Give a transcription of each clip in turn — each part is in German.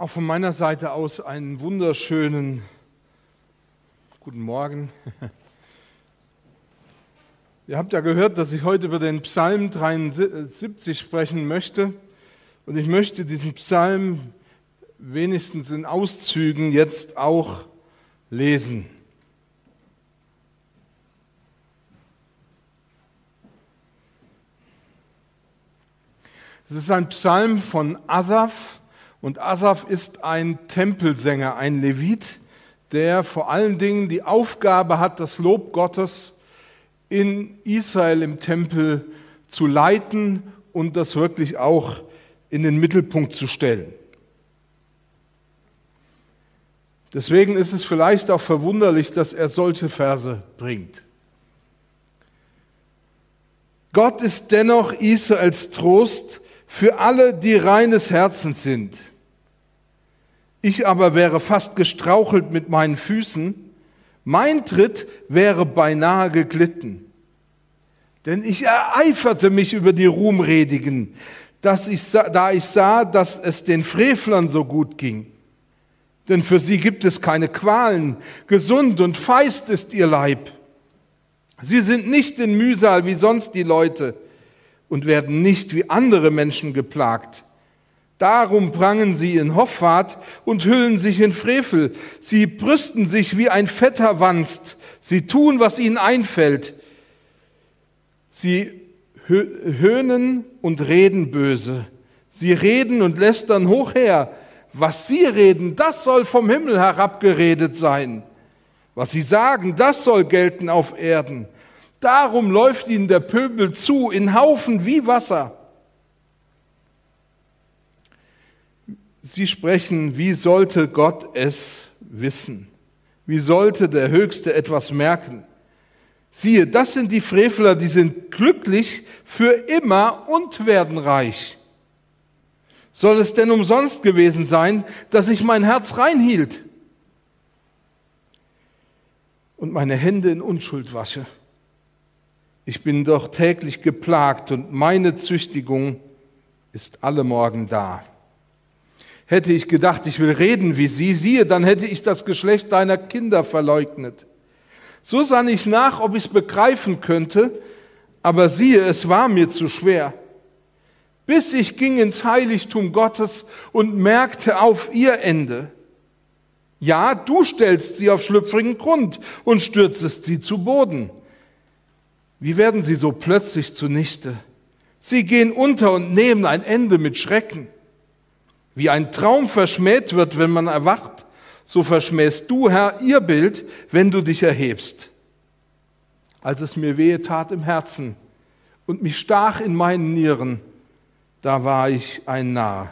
Auch von meiner Seite aus einen wunderschönen guten Morgen. Ihr habt ja gehört, dass ich heute über den Psalm 73 sprechen möchte. Und ich möchte diesen Psalm wenigstens in Auszügen jetzt auch lesen. Es ist ein Psalm von Asaf und Asaf ist ein Tempelsänger, ein Levit, der vor allen Dingen die Aufgabe hat, das Lob Gottes in Israel im Tempel zu leiten und das wirklich auch in den Mittelpunkt zu stellen. Deswegen ist es vielleicht auch verwunderlich, dass er solche Verse bringt. Gott ist dennoch Israels Trost für alle, die reines Herzens sind. Ich aber wäre fast gestrauchelt mit meinen Füßen, mein Tritt wäre beinahe geglitten. Denn ich ereiferte mich über die Ruhmredigen, dass ich, da ich sah, dass es den Frevlern so gut ging. Denn für sie gibt es keine Qualen, gesund und feist ist ihr Leib. Sie sind nicht in Mühsal wie sonst die Leute und werden nicht wie andere Menschen geplagt. Darum prangen sie in Hoffart und hüllen sich in Frevel. Sie brüsten sich wie ein Vetter Wanst. Sie tun, was ihnen einfällt. Sie höhnen und reden böse. Sie reden und lästern hoch her. Was sie reden, das soll vom Himmel herabgeredet sein. Was sie sagen, das soll gelten auf Erden. Darum läuft ihnen der Pöbel zu in Haufen wie Wasser. Sie sprechen, wie sollte Gott es wissen? Wie sollte der Höchste etwas merken? Siehe, das sind die Frevler, die sind glücklich für immer und werden reich. Soll es denn umsonst gewesen sein, dass ich mein Herz reinhielt und meine Hände in Unschuld wasche? Ich bin doch täglich geplagt und meine Züchtigung ist alle Morgen da. Hätte ich gedacht, ich will reden wie sie, siehe, dann hätte ich das Geschlecht deiner Kinder verleugnet. So sann ich nach, ob ich es begreifen könnte, aber siehe, es war mir zu schwer. Bis ich ging ins Heiligtum Gottes und merkte auf ihr Ende. Ja, du stellst sie auf schlüpfrigen Grund und stürzest sie zu Boden. Wie werden sie so plötzlich zunichte? Sie gehen unter und nehmen ein Ende mit Schrecken. Wie ein Traum verschmäht wird, wenn man erwacht, so verschmähst du, Herr, ihr Bild, wenn du dich erhebst. Als es mir wehe tat im Herzen und mich stach in meinen Nieren, da war ich ein Narr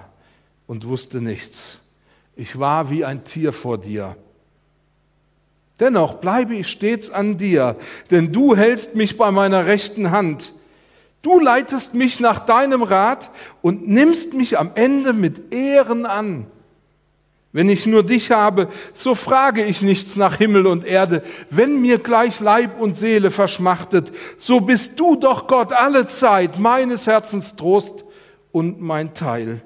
und wusste nichts. Ich war wie ein Tier vor dir. Dennoch bleibe ich stets an dir, denn du hältst mich bei meiner rechten Hand. Du leitest mich nach deinem Rat und nimmst mich am Ende mit Ehren an. Wenn ich nur dich habe, so frage ich nichts nach Himmel und Erde. Wenn mir gleich Leib und Seele verschmachtet, so bist du doch Gott alle Zeit meines Herzens Trost und mein Teil.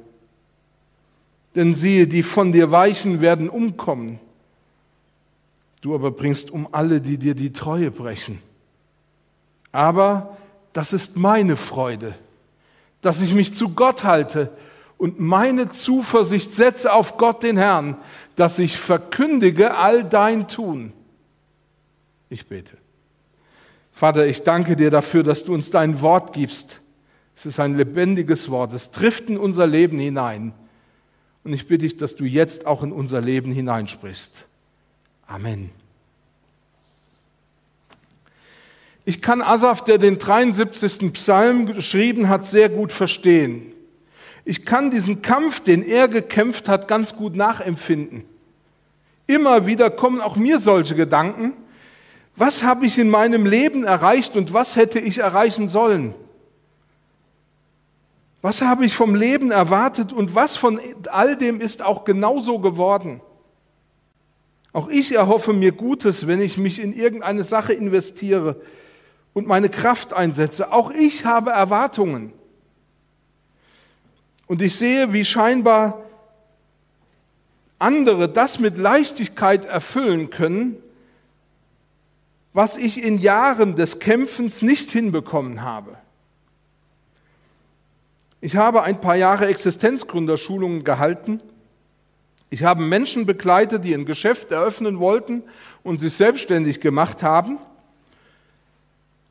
Denn siehe, die von dir weichen werden umkommen. Du aber bringst um alle, die dir die Treue brechen. Aber das ist meine Freude, dass ich mich zu Gott halte und meine Zuversicht setze auf Gott den Herrn, dass ich verkündige all dein Tun. Ich bete. Vater, ich danke dir dafür, dass du uns dein Wort gibst. Es ist ein lebendiges Wort. Es trifft in unser Leben hinein. Und ich bitte dich, dass du jetzt auch in unser Leben hineinsprichst. Amen. Ich kann Asaf, der den 73. Psalm geschrieben hat, sehr gut verstehen. Ich kann diesen Kampf, den er gekämpft hat, ganz gut nachempfinden. Immer wieder kommen auch mir solche Gedanken. Was habe ich in meinem Leben erreicht und was hätte ich erreichen sollen? Was habe ich vom Leben erwartet und was von all dem ist auch genauso geworden? Auch ich erhoffe mir Gutes, wenn ich mich in irgendeine Sache investiere und meine Kraft einsetze. Auch ich habe Erwartungen. Und ich sehe, wie scheinbar andere das mit Leichtigkeit erfüllen können, was ich in Jahren des Kämpfens nicht hinbekommen habe. Ich habe ein paar Jahre Existenzgründerschulungen gehalten. Ich habe Menschen begleitet, die ein Geschäft eröffnen wollten und sich selbstständig gemacht haben.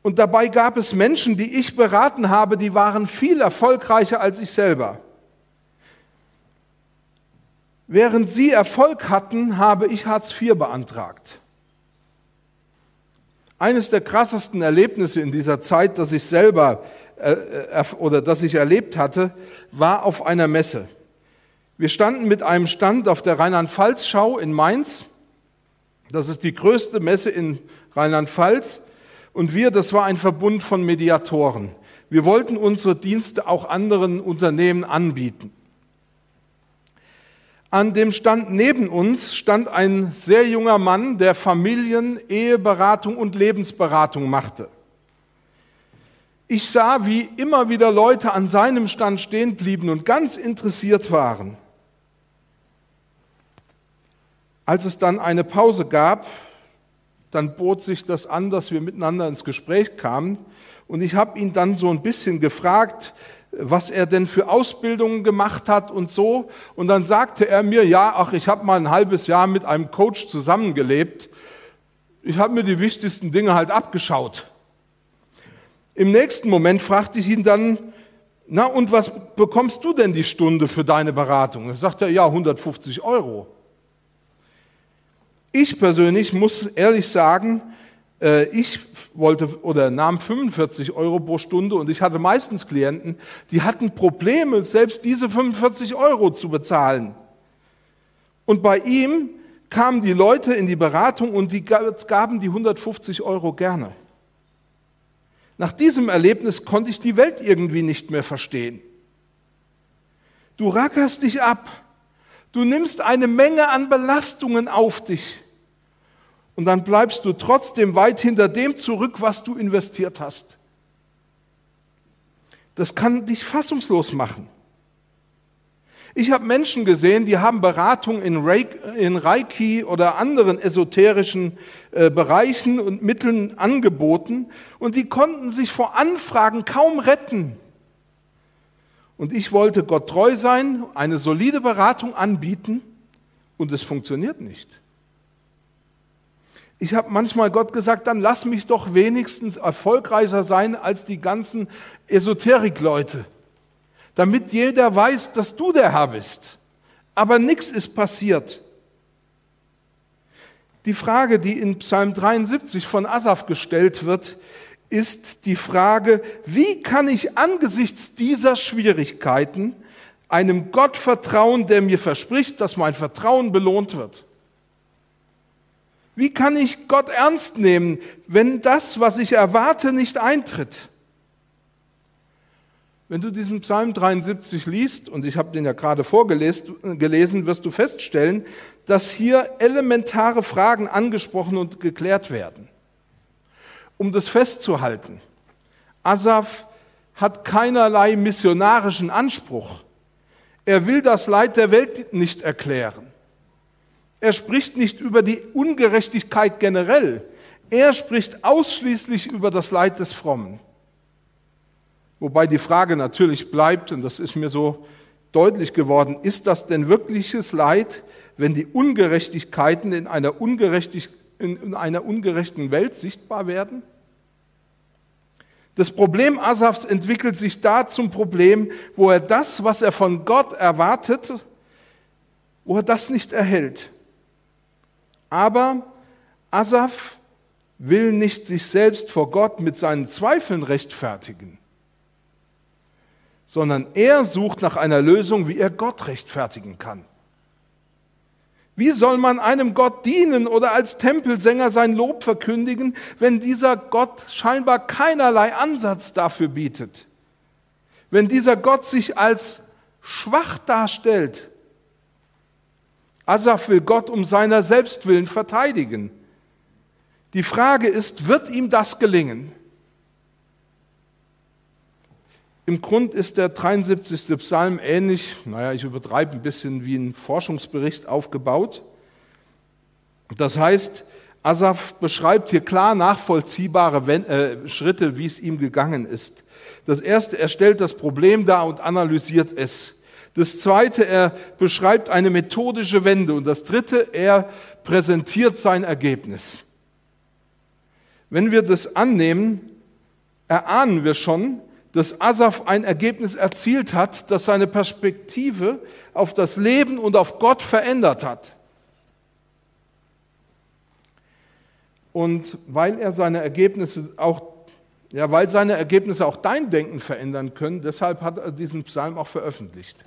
Und dabei gab es Menschen, die ich beraten habe, die waren viel erfolgreicher als ich selber. Während sie Erfolg hatten, habe ich Hartz IV beantragt. Eines der krassesten Erlebnisse in dieser Zeit, das ich selber äh, äh, oder das ich erlebt hatte, war auf einer Messe. Wir standen mit einem Stand auf der Rheinland-Pfalz-Schau in Mainz. Das ist die größte Messe in Rheinland-Pfalz. Und wir, das war ein Verbund von Mediatoren. Wir wollten unsere Dienste auch anderen Unternehmen anbieten. An dem Stand neben uns stand ein sehr junger Mann, der Familien, Eheberatung und Lebensberatung machte. Ich sah, wie immer wieder Leute an seinem Stand stehen blieben und ganz interessiert waren. Als es dann eine Pause gab, dann bot sich das an, dass wir miteinander ins Gespräch kamen. Und ich habe ihn dann so ein bisschen gefragt, was er denn für Ausbildungen gemacht hat und so. Und dann sagte er mir, ja, ach, ich habe mal ein halbes Jahr mit einem Coach zusammengelebt. Ich habe mir die wichtigsten Dinge halt abgeschaut. Im nächsten Moment fragte ich ihn dann, na und was bekommst du denn die Stunde für deine Beratung? Er sagte, ja, 150 Euro. Ich persönlich muss ehrlich sagen, äh, ich wollte oder nahm 45 Euro pro Stunde und ich hatte meistens Klienten, die hatten Probleme, selbst diese 45 Euro zu bezahlen. Und bei ihm kamen die Leute in die Beratung und die gaben die 150 Euro gerne. Nach diesem Erlebnis konnte ich die Welt irgendwie nicht mehr verstehen. Du rackerst dich ab. Du nimmst eine Menge an Belastungen auf dich und dann bleibst du trotzdem weit hinter dem zurück, was du investiert hast. Das kann dich fassungslos machen. Ich habe Menschen gesehen, die haben Beratung in Reiki oder anderen esoterischen äh, Bereichen und Mitteln angeboten und die konnten sich vor Anfragen kaum retten. Und ich wollte Gott treu sein, eine solide Beratung anbieten und es funktioniert nicht. Ich habe manchmal Gott gesagt, dann lass mich doch wenigstens erfolgreicher sein als die ganzen Esoterikleute, damit jeder weiß, dass du der Herr bist. Aber nichts ist passiert. Die Frage, die in Psalm 73 von Asaf gestellt wird, ist die Frage, wie kann ich angesichts dieser Schwierigkeiten einem Gott vertrauen, der mir verspricht, dass mein Vertrauen belohnt wird? Wie kann ich Gott ernst nehmen, wenn das, was ich erwarte, nicht eintritt? Wenn du diesen Psalm 73 liest, und ich habe den ja gerade vorgelesen, wirst du feststellen, dass hier elementare Fragen angesprochen und geklärt werden. Um das festzuhalten, Asaf hat keinerlei missionarischen Anspruch. Er will das Leid der Welt nicht erklären. Er spricht nicht über die Ungerechtigkeit generell. Er spricht ausschließlich über das Leid des Frommen. Wobei die Frage natürlich bleibt, und das ist mir so deutlich geworden, ist das denn wirkliches Leid, wenn die Ungerechtigkeiten in einer, ungerechtig, in einer ungerechten Welt sichtbar werden? Das Problem Asafs entwickelt sich da zum Problem, wo er das, was er von Gott erwartet, wo er das nicht erhält. Aber Asaf will nicht sich selbst vor Gott mit seinen Zweifeln rechtfertigen, sondern er sucht nach einer Lösung, wie er Gott rechtfertigen kann. Wie soll man einem Gott dienen oder als Tempelsänger sein Lob verkündigen, wenn dieser Gott scheinbar keinerlei Ansatz dafür bietet? Wenn dieser Gott sich als schwach darstellt Asaf will Gott um seiner selbst willen verteidigen. Die Frage ist, wird ihm das gelingen? Im Grund ist der 73. Psalm ähnlich, naja, ich übertreibe ein bisschen wie ein Forschungsbericht aufgebaut. Das heißt, Asaf beschreibt hier klar nachvollziehbare äh, Schritte, wie es ihm gegangen ist. Das erste, er stellt das Problem dar und analysiert es. Das zweite, er beschreibt eine methodische Wende. Und das dritte, er präsentiert sein Ergebnis. Wenn wir das annehmen, erahnen wir schon, dass Asaf ein Ergebnis erzielt hat, das seine Perspektive auf das Leben und auf Gott verändert hat. Und weil er seine Ergebnisse auch, ja, weil seine Ergebnisse auch dein Denken verändern können, deshalb hat er diesen Psalm auch veröffentlicht.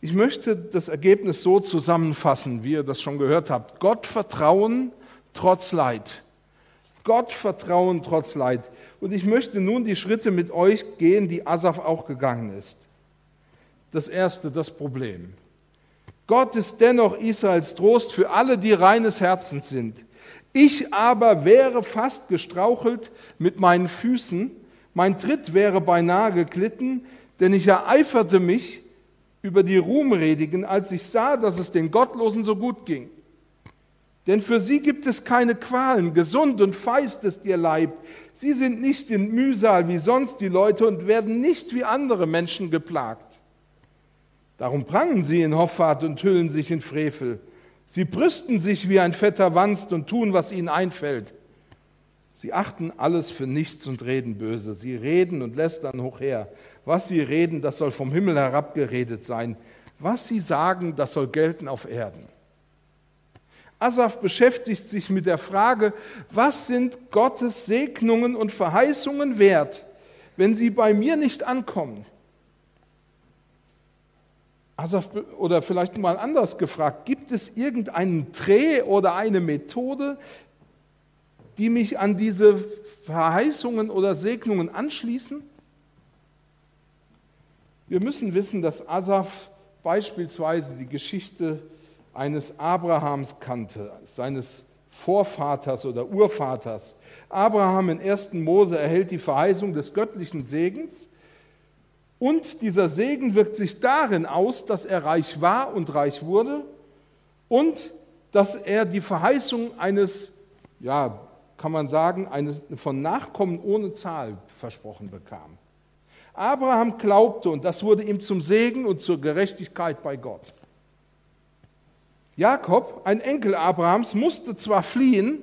Ich möchte das Ergebnis so zusammenfassen, wie ihr das schon gehört habt. Gott vertrauen trotz Leid. Gott vertrauen trotz Leid. Und ich möchte nun die Schritte mit euch gehen, die Asaf auch gegangen ist. Das erste, das Problem. Gott ist dennoch Israels Trost für alle, die reines Herzens sind. Ich aber wäre fast gestrauchelt mit meinen Füßen, mein Tritt wäre beinahe geglitten, denn ich ereiferte mich über die Ruhmredigen, als ich sah, dass es den Gottlosen so gut ging. Denn für sie gibt es keine Qualen, gesund und feist ist ihr Leib. Sie sind nicht in Mühsal wie sonst die Leute und werden nicht wie andere Menschen geplagt. Darum prangen sie in Hoffart und hüllen sich in Frevel. Sie brüsten sich wie ein fetter Wanst und tun, was ihnen einfällt. Sie achten alles für nichts und reden böse. Sie reden und lästern hochher. Was sie reden, das soll vom Himmel herabgeredet sein. Was sie sagen, das soll gelten auf Erden. Asaf beschäftigt sich mit der Frage, was sind Gottes Segnungen und Verheißungen wert, wenn sie bei mir nicht ankommen? Asaf, oder vielleicht mal anders gefragt, gibt es irgendeinen Dreh oder eine Methode, die mich an diese Verheißungen oder Segnungen anschließen? Wir müssen wissen, dass Asaf beispielsweise die Geschichte eines Abrahams kannte, seines Vorvaters oder Urvaters. Abraham in 1. Mose erhält die Verheißung des göttlichen Segens und dieser Segen wirkt sich darin aus, dass er reich war und reich wurde und dass er die Verheißung eines, ja, kann man sagen, eines von Nachkommen ohne Zahl versprochen bekam. Abraham glaubte und das wurde ihm zum Segen und zur Gerechtigkeit bei Gott. Jakob, ein Enkel Abrahams, musste zwar fliehen,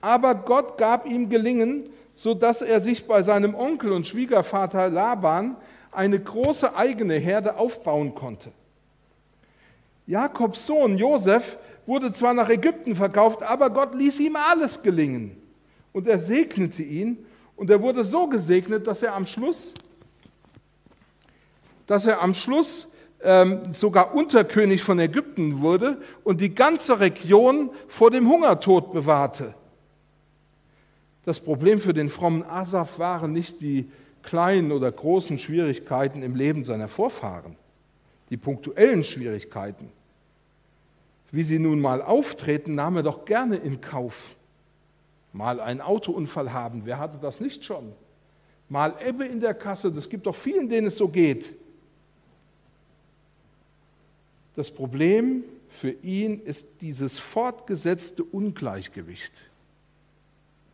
aber Gott gab ihm Gelingen, sodass er sich bei seinem Onkel und Schwiegervater Laban eine große eigene Herde aufbauen konnte. Jakobs Sohn Josef wurde zwar nach Ägypten verkauft, aber Gott ließ ihm alles gelingen. Und er segnete ihn und er wurde so gesegnet, dass er am Schluss, dass er am Schluss ähm, sogar Unterkönig von Ägypten wurde und die ganze Region vor dem Hungertod bewahrte. Das Problem für den frommen Asaf waren nicht die kleinen oder großen Schwierigkeiten im Leben seiner Vorfahren, die punktuellen Schwierigkeiten, wie sie nun mal auftreten, nahm er doch gerne in Kauf. Mal einen Autounfall haben, wer hatte das nicht schon? Mal Ebbe in der Kasse, das gibt doch vielen, denen es so geht. Das Problem für ihn ist dieses fortgesetzte Ungleichgewicht.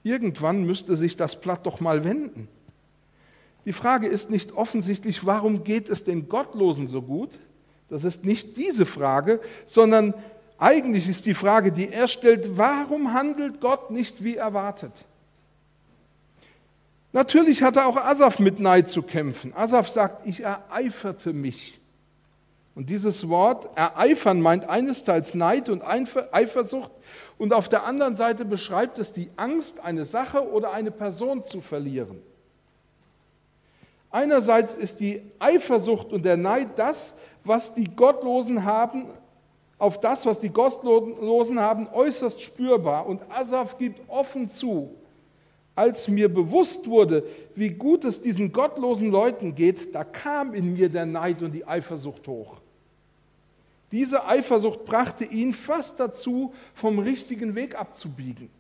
Irgendwann müsste sich das Blatt doch mal wenden. Die Frage ist nicht offensichtlich, warum geht es den Gottlosen so gut? Das ist nicht diese Frage, sondern eigentlich ist die Frage, die er stellt, warum handelt Gott nicht wie erwartet? Natürlich hatte auch Asaf mit Neid zu kämpfen. Asaf sagt, ich ereiferte mich. Und dieses Wort ereifern meint einesteils Neid und Eifersucht und auf der anderen Seite beschreibt es die Angst, eine Sache oder eine Person zu verlieren. Einerseits ist die Eifersucht und der Neid das, was die Gottlosen haben, auf das, was die Gottlosen haben, äußerst spürbar. Und Asaf gibt offen zu, als mir bewusst wurde, wie gut es diesen gottlosen Leuten geht, da kam in mir der Neid und die Eifersucht hoch. Diese Eifersucht brachte ihn fast dazu, vom richtigen Weg abzubiegen.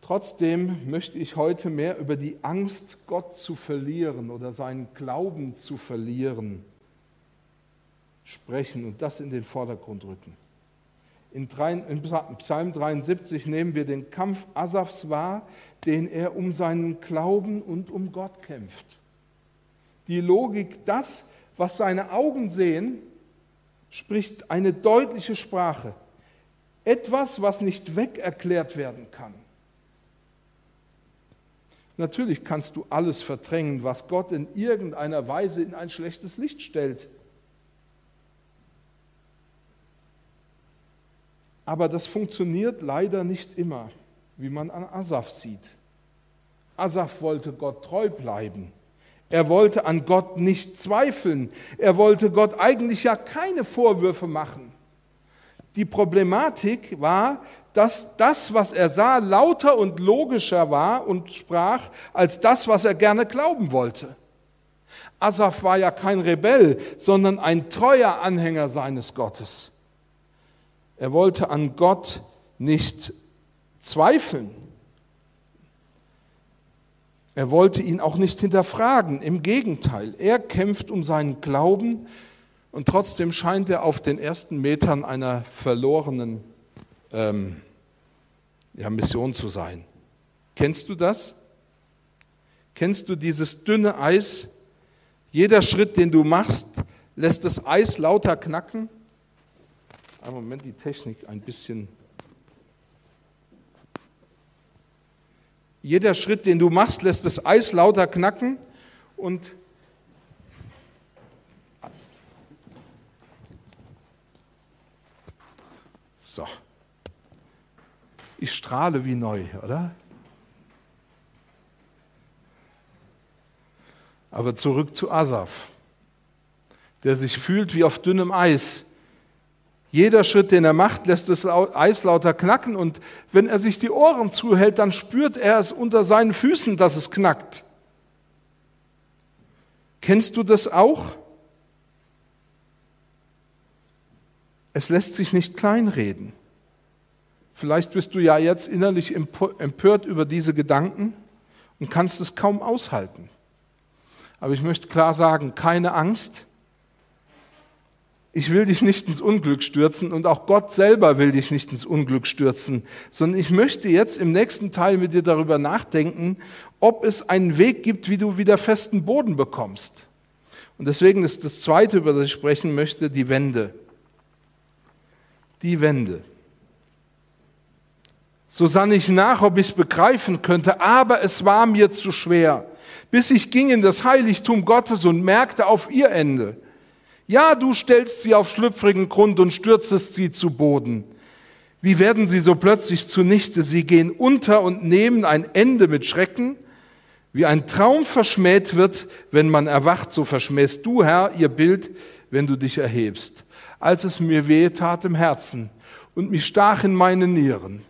Trotzdem möchte ich heute mehr über die Angst, Gott zu verlieren oder seinen Glauben zu verlieren, sprechen und das in den Vordergrund rücken. In Psalm 73 nehmen wir den Kampf Asafs wahr, den er um seinen Glauben und um Gott kämpft. Die Logik, das, was seine Augen sehen, spricht eine deutliche Sprache. Etwas, was nicht weg erklärt werden kann. Natürlich kannst du alles verdrängen, was Gott in irgendeiner Weise in ein schlechtes Licht stellt. Aber das funktioniert leider nicht immer, wie man an Asaf sieht. Asaf wollte Gott treu bleiben. Er wollte an Gott nicht zweifeln. Er wollte Gott eigentlich ja keine Vorwürfe machen. Die Problematik war, dass das, was er sah, lauter und logischer war und sprach, als das, was er gerne glauben wollte. Asaf war ja kein Rebell, sondern ein treuer Anhänger seines Gottes. Er wollte an Gott nicht zweifeln. Er wollte ihn auch nicht hinterfragen. Im Gegenteil, er kämpft um seinen Glauben und trotzdem scheint er auf den ersten Metern einer verlorenen ähm, ja, Mission zu sein. Kennst du das? Kennst du dieses dünne Eis? Jeder Schritt, den du machst, lässt das Eis lauter knacken. Ein Moment, die Technik ein bisschen. Jeder Schritt, den du machst, lässt das Eis lauter knacken und so. Ich strahle wie neu, oder? Aber zurück zu Asaf, der sich fühlt wie auf dünnem Eis. Jeder Schritt, den er macht, lässt das Eis lauter knacken und wenn er sich die Ohren zuhält, dann spürt er es unter seinen Füßen, dass es knackt. Kennst du das auch? Es lässt sich nicht kleinreden. Vielleicht bist du ja jetzt innerlich empört über diese Gedanken und kannst es kaum aushalten. Aber ich möchte klar sagen, keine Angst. Ich will dich nicht ins Unglück stürzen und auch Gott selber will dich nicht ins Unglück stürzen, sondern ich möchte jetzt im nächsten Teil mit dir darüber nachdenken, ob es einen Weg gibt, wie du wieder festen Boden bekommst. Und deswegen ist das Zweite, über das ich sprechen möchte, die Wende. Die Wende. So sann ich nach, ob ich es begreifen könnte, aber es war mir zu schwer, bis ich ging in das Heiligtum Gottes und merkte auf ihr Ende. Ja, du stellst sie auf schlüpfrigen Grund und stürzest sie zu Boden. Wie werden sie so plötzlich zunichte? Sie gehen unter und nehmen ein Ende mit Schrecken. Wie ein Traum verschmäht wird, wenn man erwacht, so verschmähst du, Herr, ihr Bild, wenn du dich erhebst. Als es mir weh tat im Herzen und mich stach in meine Nieren,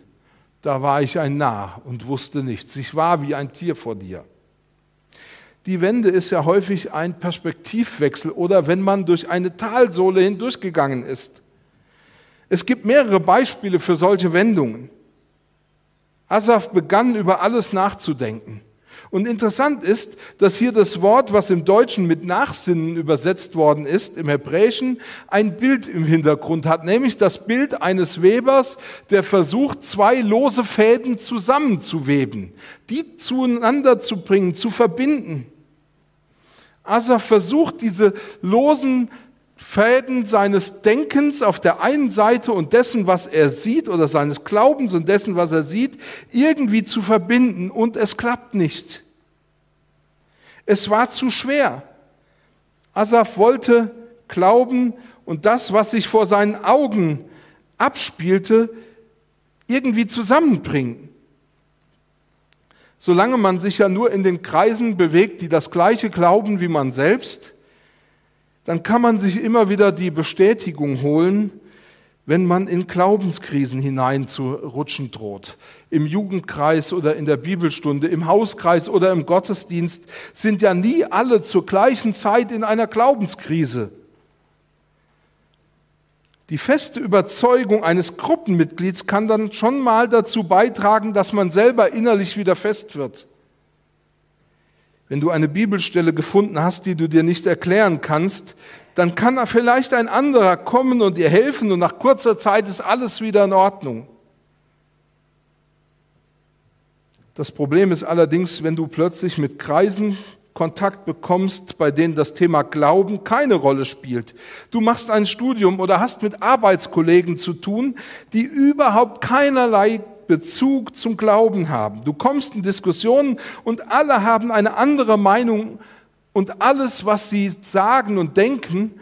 da war ich ein Narr und wusste nichts. Ich war wie ein Tier vor dir. Die Wende ist ja häufig ein Perspektivwechsel oder wenn man durch eine Talsohle hindurchgegangen ist. Es gibt mehrere Beispiele für solche Wendungen. Asaf begann über alles nachzudenken. Und interessant ist, dass hier das Wort, was im Deutschen mit Nachsinnen übersetzt worden ist, im Hebräischen ein Bild im Hintergrund hat, nämlich das Bild eines Webers, der versucht, zwei lose Fäden zusammenzuweben, die zueinander zu bringen, zu verbinden. Asa versucht, diese losen Fäden seines Denkens auf der einen Seite und dessen, was er sieht, oder seines Glaubens und dessen, was er sieht, irgendwie zu verbinden und es klappt nicht. Es war zu schwer. Asaf wollte glauben und das, was sich vor seinen Augen abspielte, irgendwie zusammenbringen. Solange man sich ja nur in den Kreisen bewegt, die das gleiche glauben wie man selbst, dann kann man sich immer wieder die Bestätigung holen, wenn man in Glaubenskrisen hineinzurutschen droht. Im Jugendkreis oder in der Bibelstunde, im Hauskreis oder im Gottesdienst sind ja nie alle zur gleichen Zeit in einer Glaubenskrise. Die feste Überzeugung eines Gruppenmitglieds kann dann schon mal dazu beitragen, dass man selber innerlich wieder fest wird. Wenn du eine Bibelstelle gefunden hast, die du dir nicht erklären kannst, dann kann vielleicht ein anderer kommen und dir helfen und nach kurzer Zeit ist alles wieder in Ordnung. Das Problem ist allerdings, wenn du plötzlich mit Kreisen Kontakt bekommst, bei denen das Thema Glauben keine Rolle spielt. Du machst ein Studium oder hast mit Arbeitskollegen zu tun, die überhaupt keinerlei Bezug zum Glauben haben. Du kommst in Diskussionen und alle haben eine andere Meinung und alles, was sie sagen und denken,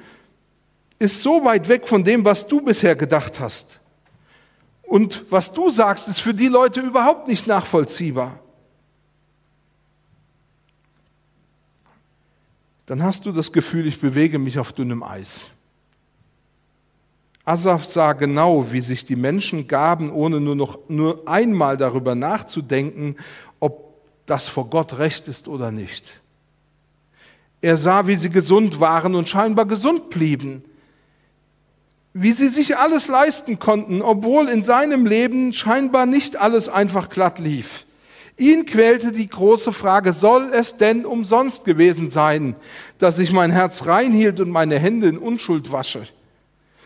ist so weit weg von dem, was du bisher gedacht hast. Und was du sagst, ist für die Leute überhaupt nicht nachvollziehbar. Dann hast du das Gefühl, ich bewege mich auf dünnem Eis. Asaf sah genau, wie sich die Menschen gaben, ohne nur noch nur einmal darüber nachzudenken, ob das vor Gott recht ist oder nicht. Er sah, wie sie gesund waren und scheinbar gesund blieben wie sie sich alles leisten konnten, obwohl in seinem Leben scheinbar nicht alles einfach glatt lief. Ihn quälte die große Frage, soll es denn umsonst gewesen sein, dass ich mein Herz reinhielt und meine Hände in Unschuld wasche?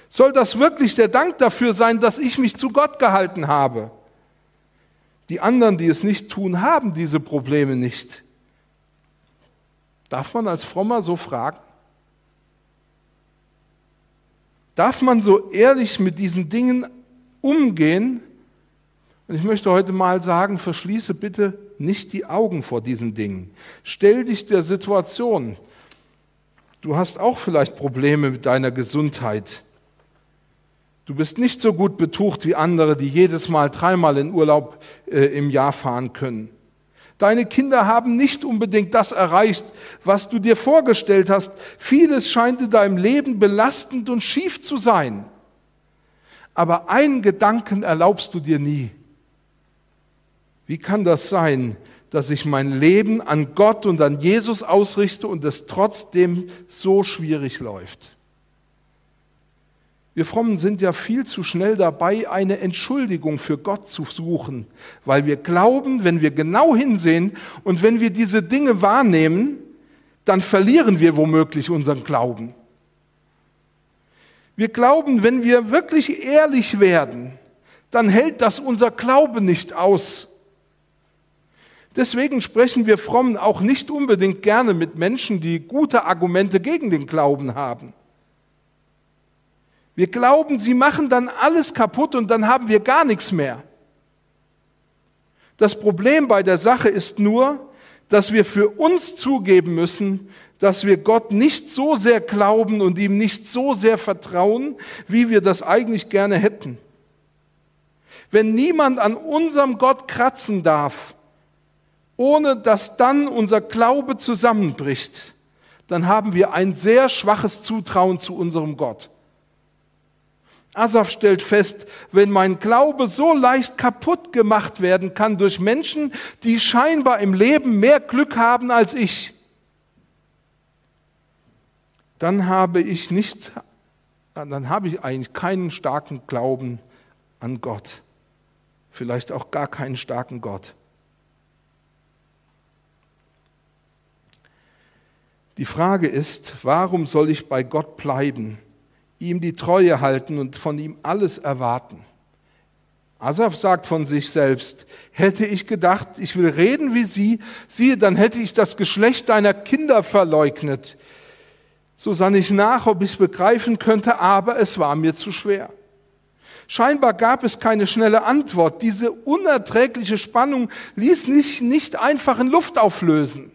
Soll das wirklich der Dank dafür sein, dass ich mich zu Gott gehalten habe? Die anderen, die es nicht tun, haben diese Probleme nicht. Darf man als Frommer so fragen? Darf man so ehrlich mit diesen Dingen umgehen? Und ich möchte heute mal sagen, verschließe bitte nicht die Augen vor diesen Dingen. Stell dich der Situation. Du hast auch vielleicht Probleme mit deiner Gesundheit. Du bist nicht so gut betucht wie andere, die jedes Mal dreimal in Urlaub äh, im Jahr fahren können. Deine Kinder haben nicht unbedingt das erreicht, was du dir vorgestellt hast. Vieles scheint in deinem Leben belastend und schief zu sein. Aber einen Gedanken erlaubst du dir nie. Wie kann das sein, dass ich mein Leben an Gott und an Jesus ausrichte und es trotzdem so schwierig läuft? Wir Frommen sind ja viel zu schnell dabei, eine Entschuldigung für Gott zu suchen, weil wir glauben, wenn wir genau hinsehen und wenn wir diese Dinge wahrnehmen, dann verlieren wir womöglich unseren Glauben. Wir glauben, wenn wir wirklich ehrlich werden, dann hält das unser Glaube nicht aus. Deswegen sprechen wir Frommen auch nicht unbedingt gerne mit Menschen, die gute Argumente gegen den Glauben haben. Wir glauben, sie machen dann alles kaputt und dann haben wir gar nichts mehr. Das Problem bei der Sache ist nur, dass wir für uns zugeben müssen, dass wir Gott nicht so sehr glauben und ihm nicht so sehr vertrauen, wie wir das eigentlich gerne hätten. Wenn niemand an unserem Gott kratzen darf, ohne dass dann unser Glaube zusammenbricht, dann haben wir ein sehr schwaches Zutrauen zu unserem Gott. Asaf stellt fest, wenn mein Glaube so leicht kaputt gemacht werden kann durch Menschen, die scheinbar im Leben mehr Glück haben als ich, dann habe ich nicht, dann habe ich eigentlich keinen starken Glauben an Gott. Vielleicht auch gar keinen starken Gott. Die Frage ist, warum soll ich bei Gott bleiben? ihm die Treue halten und von ihm alles erwarten. Asaf sagt von sich selbst, hätte ich gedacht, ich will reden wie sie, siehe, dann hätte ich das Geschlecht deiner Kinder verleugnet. So sann ich nach, ob ich es begreifen könnte, aber es war mir zu schwer. Scheinbar gab es keine schnelle Antwort. Diese unerträgliche Spannung ließ nicht, nicht einfach in Luft auflösen.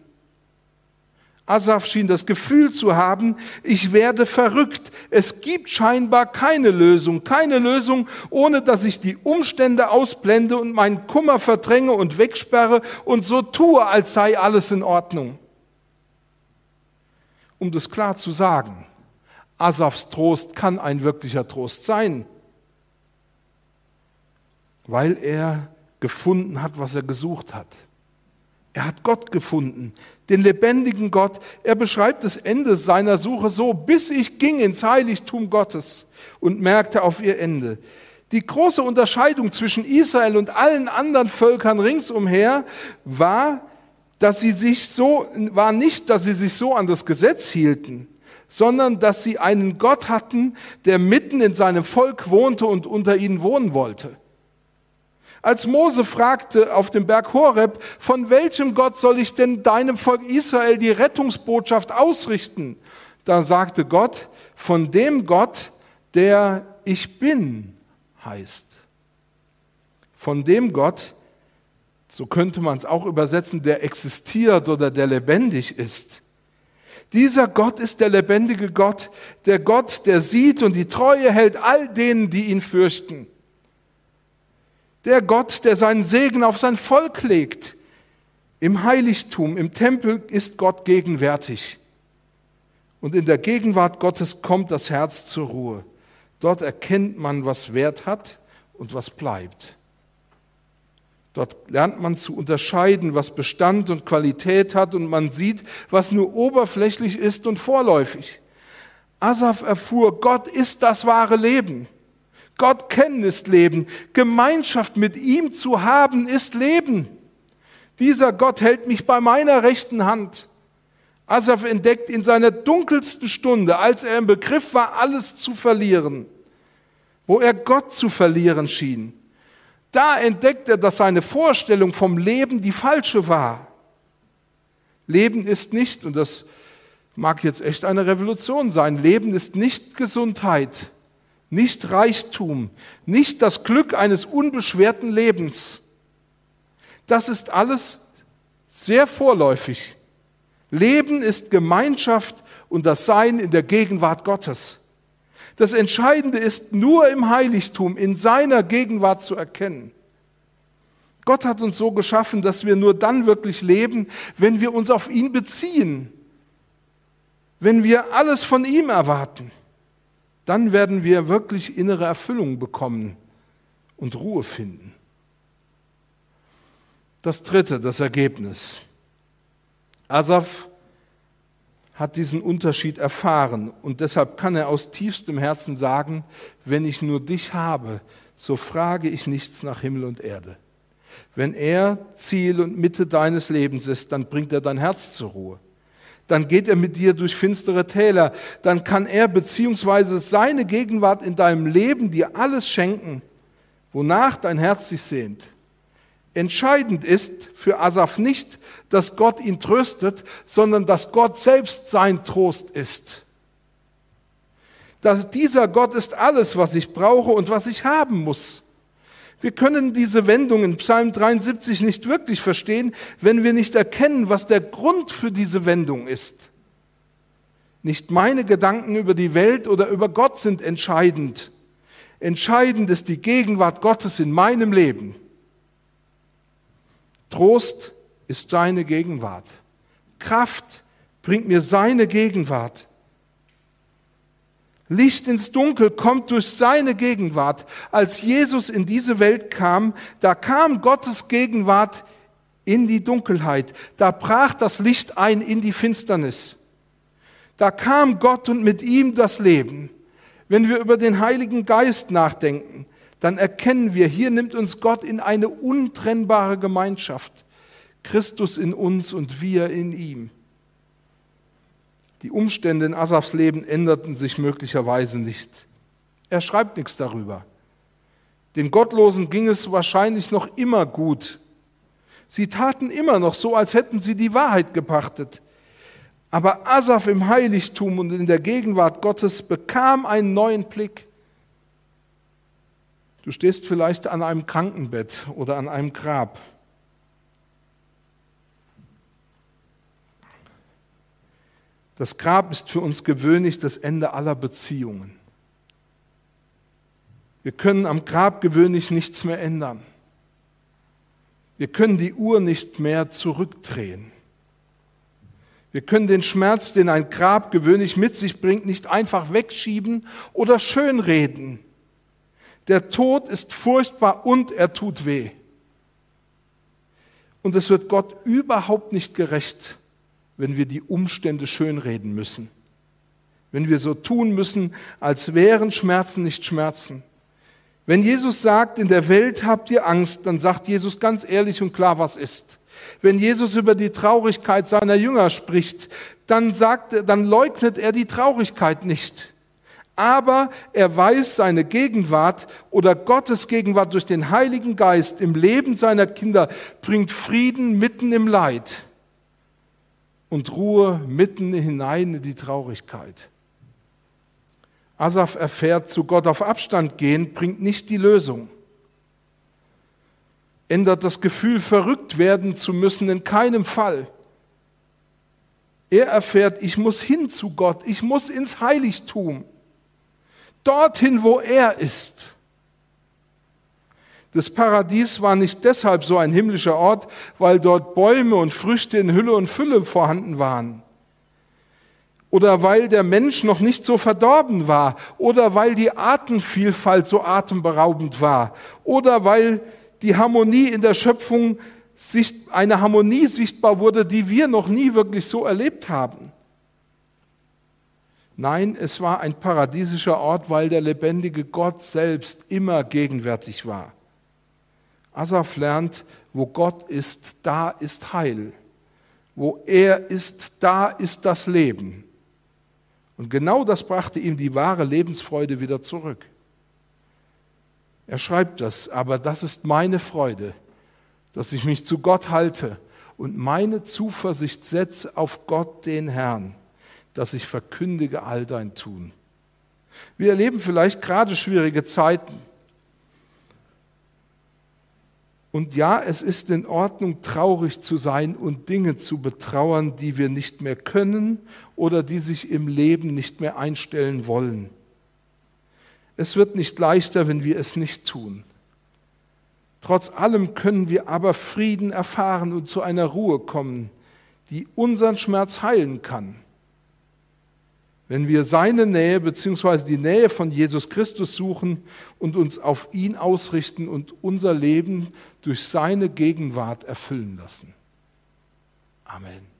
Asaf schien das Gefühl zu haben, ich werde verrückt. Es gibt scheinbar keine Lösung, keine Lösung, ohne dass ich die Umstände ausblende und meinen Kummer verdränge und wegsperre und so tue, als sei alles in Ordnung. Um das klar zu sagen, Asafs Trost kann ein wirklicher Trost sein, weil er gefunden hat, was er gesucht hat. Er hat Gott gefunden, den lebendigen Gott. Er beschreibt das Ende seiner Suche so, bis ich ging ins Heiligtum Gottes und merkte auf ihr Ende. Die große Unterscheidung zwischen Israel und allen anderen Völkern ringsumher war, dass sie sich so, war nicht, dass sie sich so an das Gesetz hielten, sondern dass sie einen Gott hatten, der mitten in seinem Volk wohnte und unter ihnen wohnen wollte. Als Mose fragte auf dem Berg Horeb, von welchem Gott soll ich denn deinem Volk Israel die Rettungsbotschaft ausrichten? Da sagte Gott, von dem Gott, der ich bin heißt. Von dem Gott, so könnte man es auch übersetzen, der existiert oder der lebendig ist. Dieser Gott ist der lebendige Gott, der Gott, der sieht und die Treue hält all denen, die ihn fürchten. Der Gott, der seinen Segen auf sein Volk legt. Im Heiligtum, im Tempel ist Gott gegenwärtig. Und in der Gegenwart Gottes kommt das Herz zur Ruhe. Dort erkennt man, was Wert hat und was bleibt. Dort lernt man zu unterscheiden, was Bestand und Qualität hat und man sieht, was nur oberflächlich ist und vorläufig. Asaf erfuhr, Gott ist das wahre Leben. Gott kennen ist Leben. Gemeinschaft mit ihm zu haben ist Leben. Dieser Gott hält mich bei meiner rechten Hand. Asaf entdeckt in seiner dunkelsten Stunde, als er im Begriff war, alles zu verlieren, wo er Gott zu verlieren schien, da entdeckt er, dass seine Vorstellung vom Leben die falsche war. Leben ist nicht, und das mag jetzt echt eine Revolution sein, Leben ist nicht Gesundheit nicht Reichtum, nicht das Glück eines unbeschwerten Lebens. Das ist alles sehr vorläufig. Leben ist Gemeinschaft und das Sein in der Gegenwart Gottes. Das Entscheidende ist nur im Heiligtum, in seiner Gegenwart zu erkennen. Gott hat uns so geschaffen, dass wir nur dann wirklich leben, wenn wir uns auf ihn beziehen, wenn wir alles von ihm erwarten dann werden wir wirklich innere Erfüllung bekommen und Ruhe finden. Das dritte, das Ergebnis. Asaf hat diesen Unterschied erfahren und deshalb kann er aus tiefstem Herzen sagen, wenn ich nur dich habe, so frage ich nichts nach Himmel und Erde. Wenn er Ziel und Mitte deines Lebens ist, dann bringt er dein Herz zur Ruhe dann geht er mit dir durch finstere Täler, dann kann er beziehungsweise seine Gegenwart in deinem Leben dir alles schenken, wonach dein Herz sich sehnt. Entscheidend ist für Asaf nicht, dass Gott ihn tröstet, sondern dass Gott selbst sein Trost ist. Dass dieser Gott ist alles, was ich brauche und was ich haben muss. Wir können diese Wendung in Psalm 73 nicht wirklich verstehen, wenn wir nicht erkennen, was der Grund für diese Wendung ist. Nicht meine Gedanken über die Welt oder über Gott sind entscheidend. Entscheidend ist die Gegenwart Gottes in meinem Leben. Trost ist seine Gegenwart. Kraft bringt mir seine Gegenwart. Licht ins Dunkel kommt durch seine Gegenwart. Als Jesus in diese Welt kam, da kam Gottes Gegenwart in die Dunkelheit. Da brach das Licht ein in die Finsternis. Da kam Gott und mit ihm das Leben. Wenn wir über den Heiligen Geist nachdenken, dann erkennen wir, hier nimmt uns Gott in eine untrennbare Gemeinschaft. Christus in uns und wir in ihm. Die Umstände in Asafs Leben änderten sich möglicherweise nicht. Er schreibt nichts darüber. Den Gottlosen ging es wahrscheinlich noch immer gut. Sie taten immer noch so, als hätten sie die Wahrheit gepachtet. Aber Asaf im Heiligtum und in der Gegenwart Gottes bekam einen neuen Blick. Du stehst vielleicht an einem Krankenbett oder an einem Grab. Das Grab ist für uns gewöhnlich das Ende aller Beziehungen. Wir können am Grab gewöhnlich nichts mehr ändern. Wir können die Uhr nicht mehr zurückdrehen. Wir können den Schmerz, den ein Grab gewöhnlich mit sich bringt, nicht einfach wegschieben oder schönreden. Der Tod ist furchtbar und er tut weh. Und es wird Gott überhaupt nicht gerecht, wenn wir die Umstände schönreden müssen. Wenn wir so tun müssen, als wären Schmerzen nicht Schmerzen. Wenn Jesus sagt, in der Welt habt ihr Angst, dann sagt Jesus ganz ehrlich und klar, was ist. Wenn Jesus über die Traurigkeit seiner Jünger spricht, dann sagt er, dann leugnet er die Traurigkeit nicht. Aber er weiß seine Gegenwart oder Gottes Gegenwart durch den Heiligen Geist im Leben seiner Kinder bringt Frieden mitten im Leid und Ruhe mitten hinein in die Traurigkeit. Asaf erfährt, zu Gott auf Abstand gehen, bringt nicht die Lösung. Ändert das Gefühl, verrückt werden zu müssen, in keinem Fall. Er erfährt, ich muss hin zu Gott, ich muss ins Heiligtum, dorthin, wo er ist. Das Paradies war nicht deshalb so ein himmlischer Ort, weil dort Bäume und Früchte in Hülle und Fülle vorhanden waren. Oder weil der Mensch noch nicht so verdorben war. Oder weil die Artenvielfalt so atemberaubend war. Oder weil die Harmonie in der Schöpfung eine Harmonie sichtbar wurde, die wir noch nie wirklich so erlebt haben. Nein, es war ein paradiesischer Ort, weil der lebendige Gott selbst immer gegenwärtig war. Asaf lernt, wo Gott ist, da ist Heil. Wo er ist, da ist das Leben. Und genau das brachte ihm die wahre Lebensfreude wieder zurück. Er schreibt das, aber das ist meine Freude, dass ich mich zu Gott halte und meine Zuversicht setze auf Gott den Herrn, dass ich verkündige all dein Tun. Wir erleben vielleicht gerade schwierige Zeiten. Und ja, es ist in Ordnung, traurig zu sein und Dinge zu betrauern, die wir nicht mehr können oder die sich im Leben nicht mehr einstellen wollen. Es wird nicht leichter, wenn wir es nicht tun. Trotz allem können wir aber Frieden erfahren und zu einer Ruhe kommen, die unseren Schmerz heilen kann. Wenn wir seine Nähe bzw. die Nähe von Jesus Christus suchen und uns auf ihn ausrichten und unser Leben durch seine Gegenwart erfüllen lassen. Amen.